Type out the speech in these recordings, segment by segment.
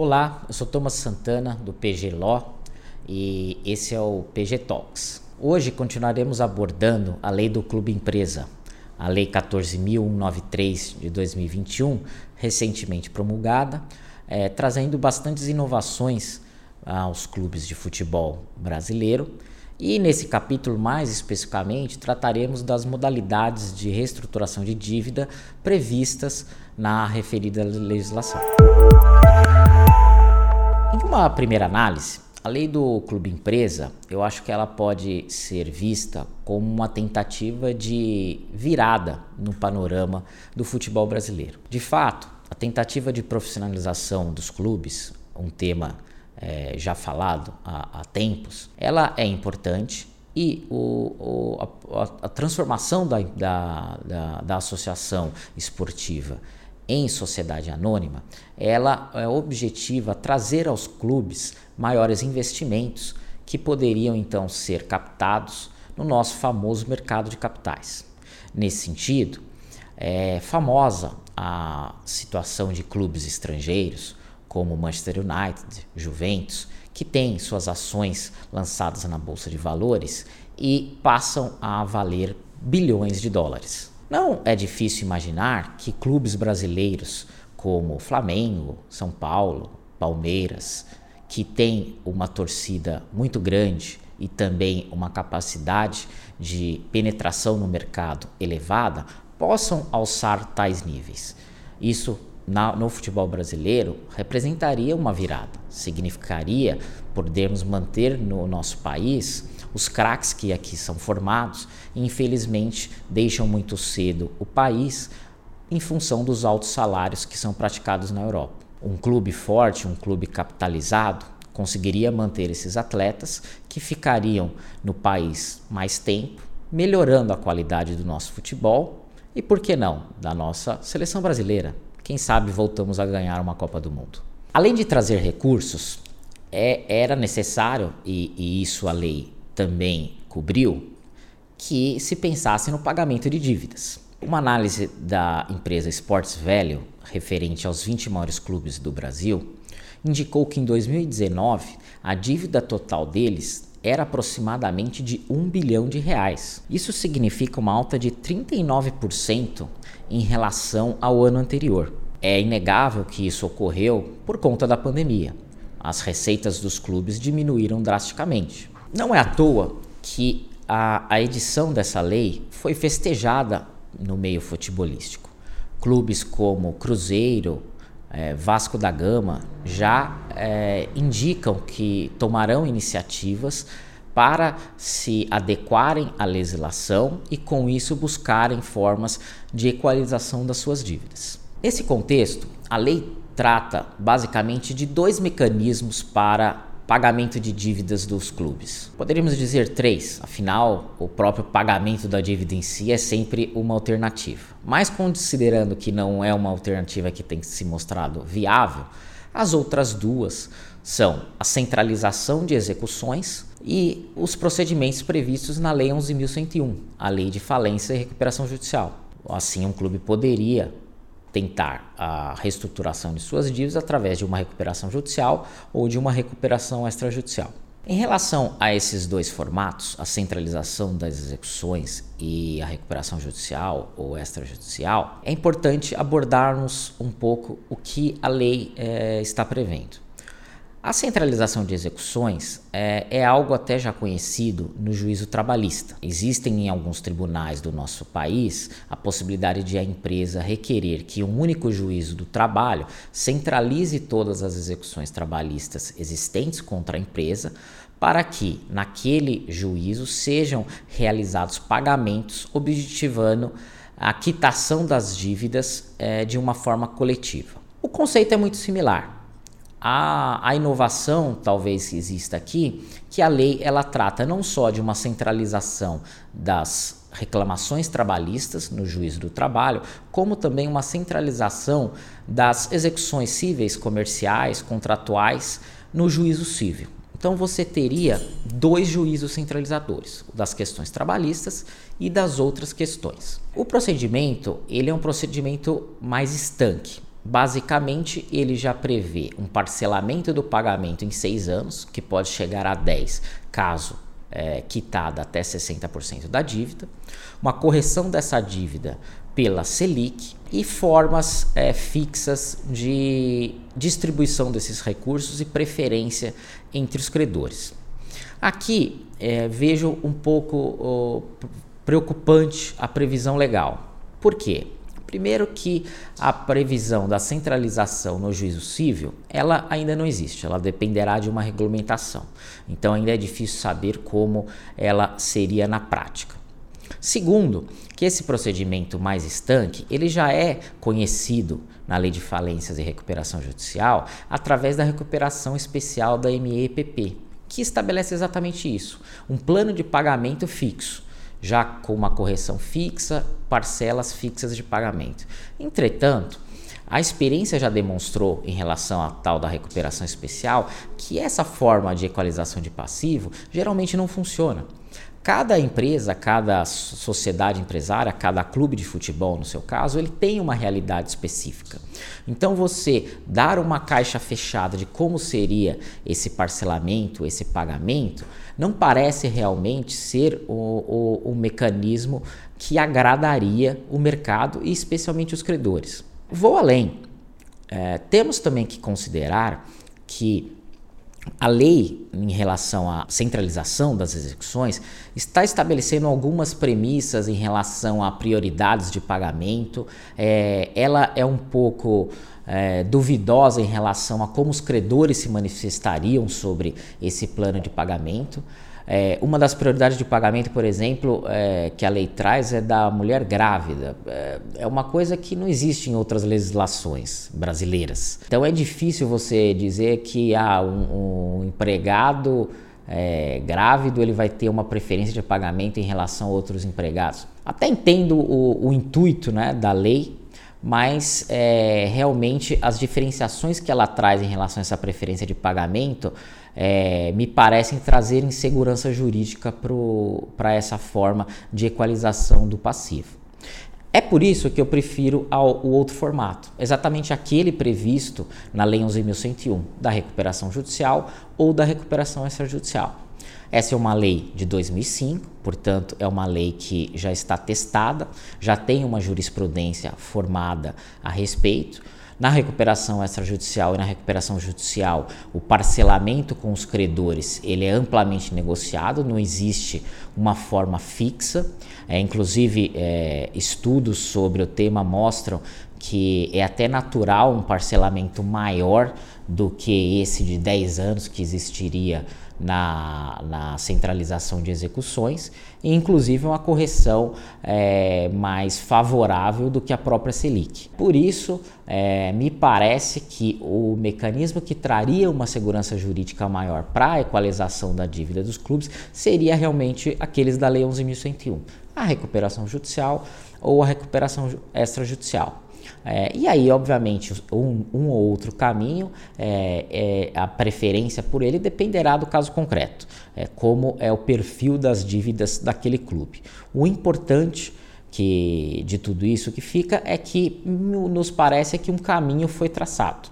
Olá, eu sou Thomas Santana do PG Law e esse é o PG Talks. Hoje continuaremos abordando a lei do clube empresa, a lei 14.193 de 2021, recentemente promulgada, é, trazendo bastantes inovações aos clubes de futebol brasileiro. E nesse capítulo, mais especificamente, trataremos das modalidades de reestruturação de dívida previstas na referida legislação. Em uma primeira análise, a lei do clube empresa, eu acho que ela pode ser vista como uma tentativa de virada no panorama do futebol brasileiro. De fato, a tentativa de profissionalização dos clubes, um tema é, já falado há, há, tempos, ela é importante e o, o, a, a, transformação da, da, da, da associação esportiva em sociedade anônima, ela é objetiva trazer aos clubes maiores investimentos que poderiam então ser captados no nosso famoso mercado de capitais. Nesse sentido, é famosa a situação de clubes estrangeiros como Manchester United, Juventus, que têm suas ações lançadas na bolsa de valores e passam a valer bilhões de dólares. Não é difícil imaginar que clubes brasileiros como Flamengo, São Paulo, Palmeiras, que têm uma torcida muito grande e também uma capacidade de penetração no mercado elevada, possam alçar tais níveis. Isso na, no futebol brasileiro representaria uma virada, significaria podermos manter no nosso país os craques que aqui são formados, infelizmente, deixam muito cedo o país em função dos altos salários que são praticados na Europa. Um clube forte, um clube capitalizado, conseguiria manter esses atletas que ficariam no país mais tempo, melhorando a qualidade do nosso futebol e, por que não, da nossa seleção brasileira. Quem sabe voltamos a ganhar uma Copa do Mundo. Além de trazer recursos, é, era necessário, e, e isso a lei também cobriu que se pensasse no pagamento de dívidas. Uma análise da empresa Sports Value, referente aos 20 maiores clubes do Brasil, indicou que em 2019 a dívida total deles era aproximadamente de 1 bilhão de reais. Isso significa uma alta de 39% em relação ao ano anterior. É inegável que isso ocorreu por conta da pandemia. As receitas dos clubes diminuíram drasticamente. Não é à toa que a, a edição dessa lei foi festejada no meio futebolístico. Clubes como Cruzeiro, é, Vasco da Gama já é, indicam que tomarão iniciativas para se adequarem à legislação e, com isso, buscarem formas de equalização das suas dívidas. Nesse contexto, a lei trata basicamente de dois mecanismos para pagamento de dívidas dos clubes. Poderíamos dizer três, afinal, o próprio pagamento da dívida em si é sempre uma alternativa. Mas considerando que não é uma alternativa que tem se mostrado viável, as outras duas são a centralização de execuções e os procedimentos previstos na Lei 11.101, a Lei de Falência e Recuperação Judicial. Assim, um clube poderia tentar a reestruturação de suas dívidas através de uma recuperação judicial ou de uma recuperação extrajudicial. Em relação a esses dois formatos, a centralização das execuções e a recuperação judicial ou extrajudicial, é importante abordarmos um pouco o que a lei é, está prevendo. A centralização de execuções é, é, algo até já conhecido no juízo trabalhista. Existem em alguns tribunais do nosso país a possibilidade de a empresa requerer que um único juízo do trabalho centralize todas as execuções trabalhistas existentes contra a empresa para que naquele juízo sejam realizados pagamentos objetivando a quitação das dívidas é, de uma forma coletiva. O conceito é muito similar. A, a inovação talvez exista aqui que a lei ela trata não só de uma centralização das reclamações trabalhistas no juízo do trabalho, como também uma centralização das execuções cíveis, comerciais, contratuais no juízo civil. Então você teria dois juízos centralizadores, o das questões trabalhistas e das outras questões. O procedimento ele é um procedimento mais estanque, Basicamente, ele já prevê um parcelamento do pagamento em seis anos, que pode chegar a 10 caso é, quitada até 60% da dívida, uma correção dessa dívida pela Selic e formas é, fixas de distribuição desses recursos e preferência entre os credores. Aqui é, vejo um pouco preocupante a previsão legal. Por quê? Primeiro que a previsão da centralização no juízo civil, ela ainda não existe, ela dependerá de uma regulamentação. Então ainda é difícil saber como ela seria na prática. Segundo, que esse procedimento mais estanque, ele já é conhecido na Lei de Falências e Recuperação Judicial através da recuperação especial da MEPP, que estabelece exatamente isso, um plano de pagamento fixo já com uma correção fixa, parcelas fixas de pagamento. Entretanto, a experiência já demonstrou, em relação à tal da recuperação especial, que essa forma de equalização de passivo geralmente não funciona. Cada empresa, cada sociedade empresária, cada clube de futebol, no seu caso, ele tem uma realidade específica. Então, você dar uma caixa fechada de como seria esse parcelamento, esse pagamento, não parece realmente ser o, o, o mecanismo que agradaria o mercado e especialmente os credores. Vou além. É, temos também que considerar que a lei em relação à centralização das execuções está estabelecendo algumas premissas em relação a prioridades de pagamento. É, ela é um pouco é, duvidosa em relação a como os credores se manifestariam sobre esse plano de pagamento. É, uma das prioridades de pagamento, por exemplo, é, que a lei traz é da mulher grávida. É, é, uma coisa que não existe em outras legislações brasileiras. Então é difícil você dizer que ah, um, um empregado é, grávido ele vai ter uma preferência de pagamento em relação a outros empregados. Até entendo o, o intuito né, da lei, mas é, realmente as diferenciações que ela traz em relação a essa preferência de pagamento é, me parecem trazer insegurança jurídica para essa forma de equalização do passivo. É por isso que eu prefiro ao, o outro formato, exatamente aquele previsto na Lei 11.101, da recuperação judicial ou da recuperação extrajudicial. Essa é uma lei de 2005, portanto, é uma lei que já está testada, já tem uma jurisprudência formada a respeito. Na recuperação extrajudicial e na recuperação judicial, o parcelamento com os credores ele é amplamente negociado, não existe uma forma fixa. É, inclusive, é, estudos sobre o tema mostram que é até natural um parcelamento maior do que esse de 10 anos que existiria na, na centralização de execuções e inclusive uma correção é, mais favorável do que a própria Selic. Por isso, é, me parece que o mecanismo que traria uma segurança jurídica maior para a equalização da dívida dos clubes seria realmente aqueles da Lei 11.101, a recuperação judicial ou a recuperação extrajudicial. É, e aí, obviamente, um, um ou outro caminho, é, é, a preferência por ele dependerá do caso concreto, é, como é o perfil das dívidas daquele clube. O importante que de tudo isso que fica é que nos parece que um caminho foi traçado.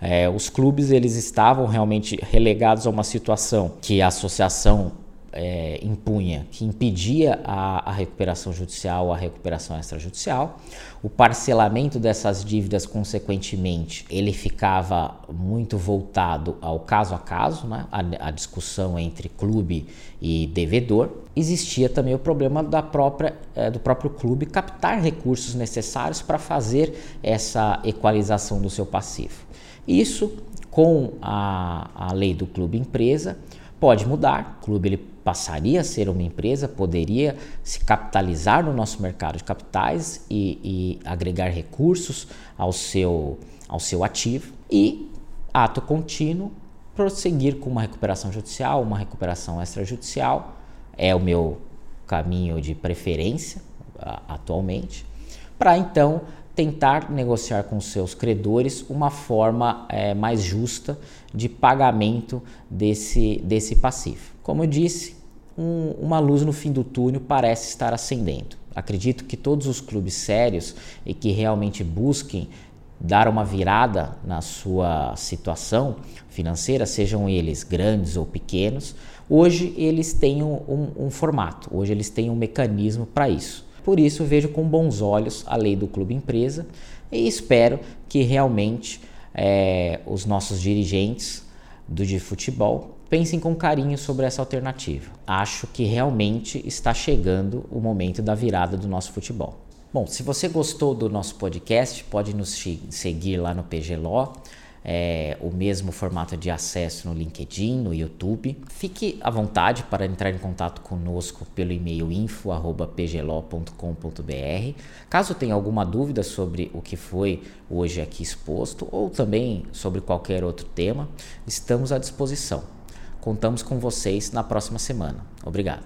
É, os clubes eles estavam realmente relegados a uma situação que a associação é, impunha, que impedia a, a, recuperação judicial, a recuperação extrajudicial. O parcelamento dessas dívidas, consequentemente, ele ficava muito voltado ao caso a caso, né? a, a discussão entre clube e devedor. Existia também o problema da própria, é, do próprio clube captar recursos necessários para fazer essa equalização do seu passivo. Isso, com a, a lei do clube empresa, pode mudar. O clube ele passaria a ser uma empresa, poderia se capitalizar no nosso mercado de capitais e, e agregar recursos ao seu, ao seu ativo e, ato contínuo, prosseguir com uma recuperação judicial, uma recuperação extrajudicial, é o meu caminho de preferência atualmente, para então tentar negociar com seus credores uma forma é, mais justa de pagamento desse, desse passivo. Como eu disse, um, uma luz no fim do túnel parece estar acendendo. Acredito que todos os clubes sérios e que realmente busquem dar uma virada na sua situação financeira, sejam eles grandes ou pequenos, hoje eles têm um, um, um formato, hoje eles têm um mecanismo para isso. Por isso, vejo com bons olhos a lei do clube empresa e espero que realmente é, os nossos dirigentes do de futebol pensem com carinho sobre essa alternativa. Acho que realmente está chegando o momento da virada do nosso futebol. Bom, se você gostou do nosso podcast, pode nos seguir lá no PGLO é, o mesmo formato de acesso no LinkedIn, no YouTube. Fique à vontade para entrar em contato conosco pelo e-mail info@pglo.com.br. Caso tenha alguma dúvida sobre o que foi hoje aqui exposto ou também sobre qualquer outro tema, estamos à disposição. Contamos com vocês na próxima semana. Obrigado.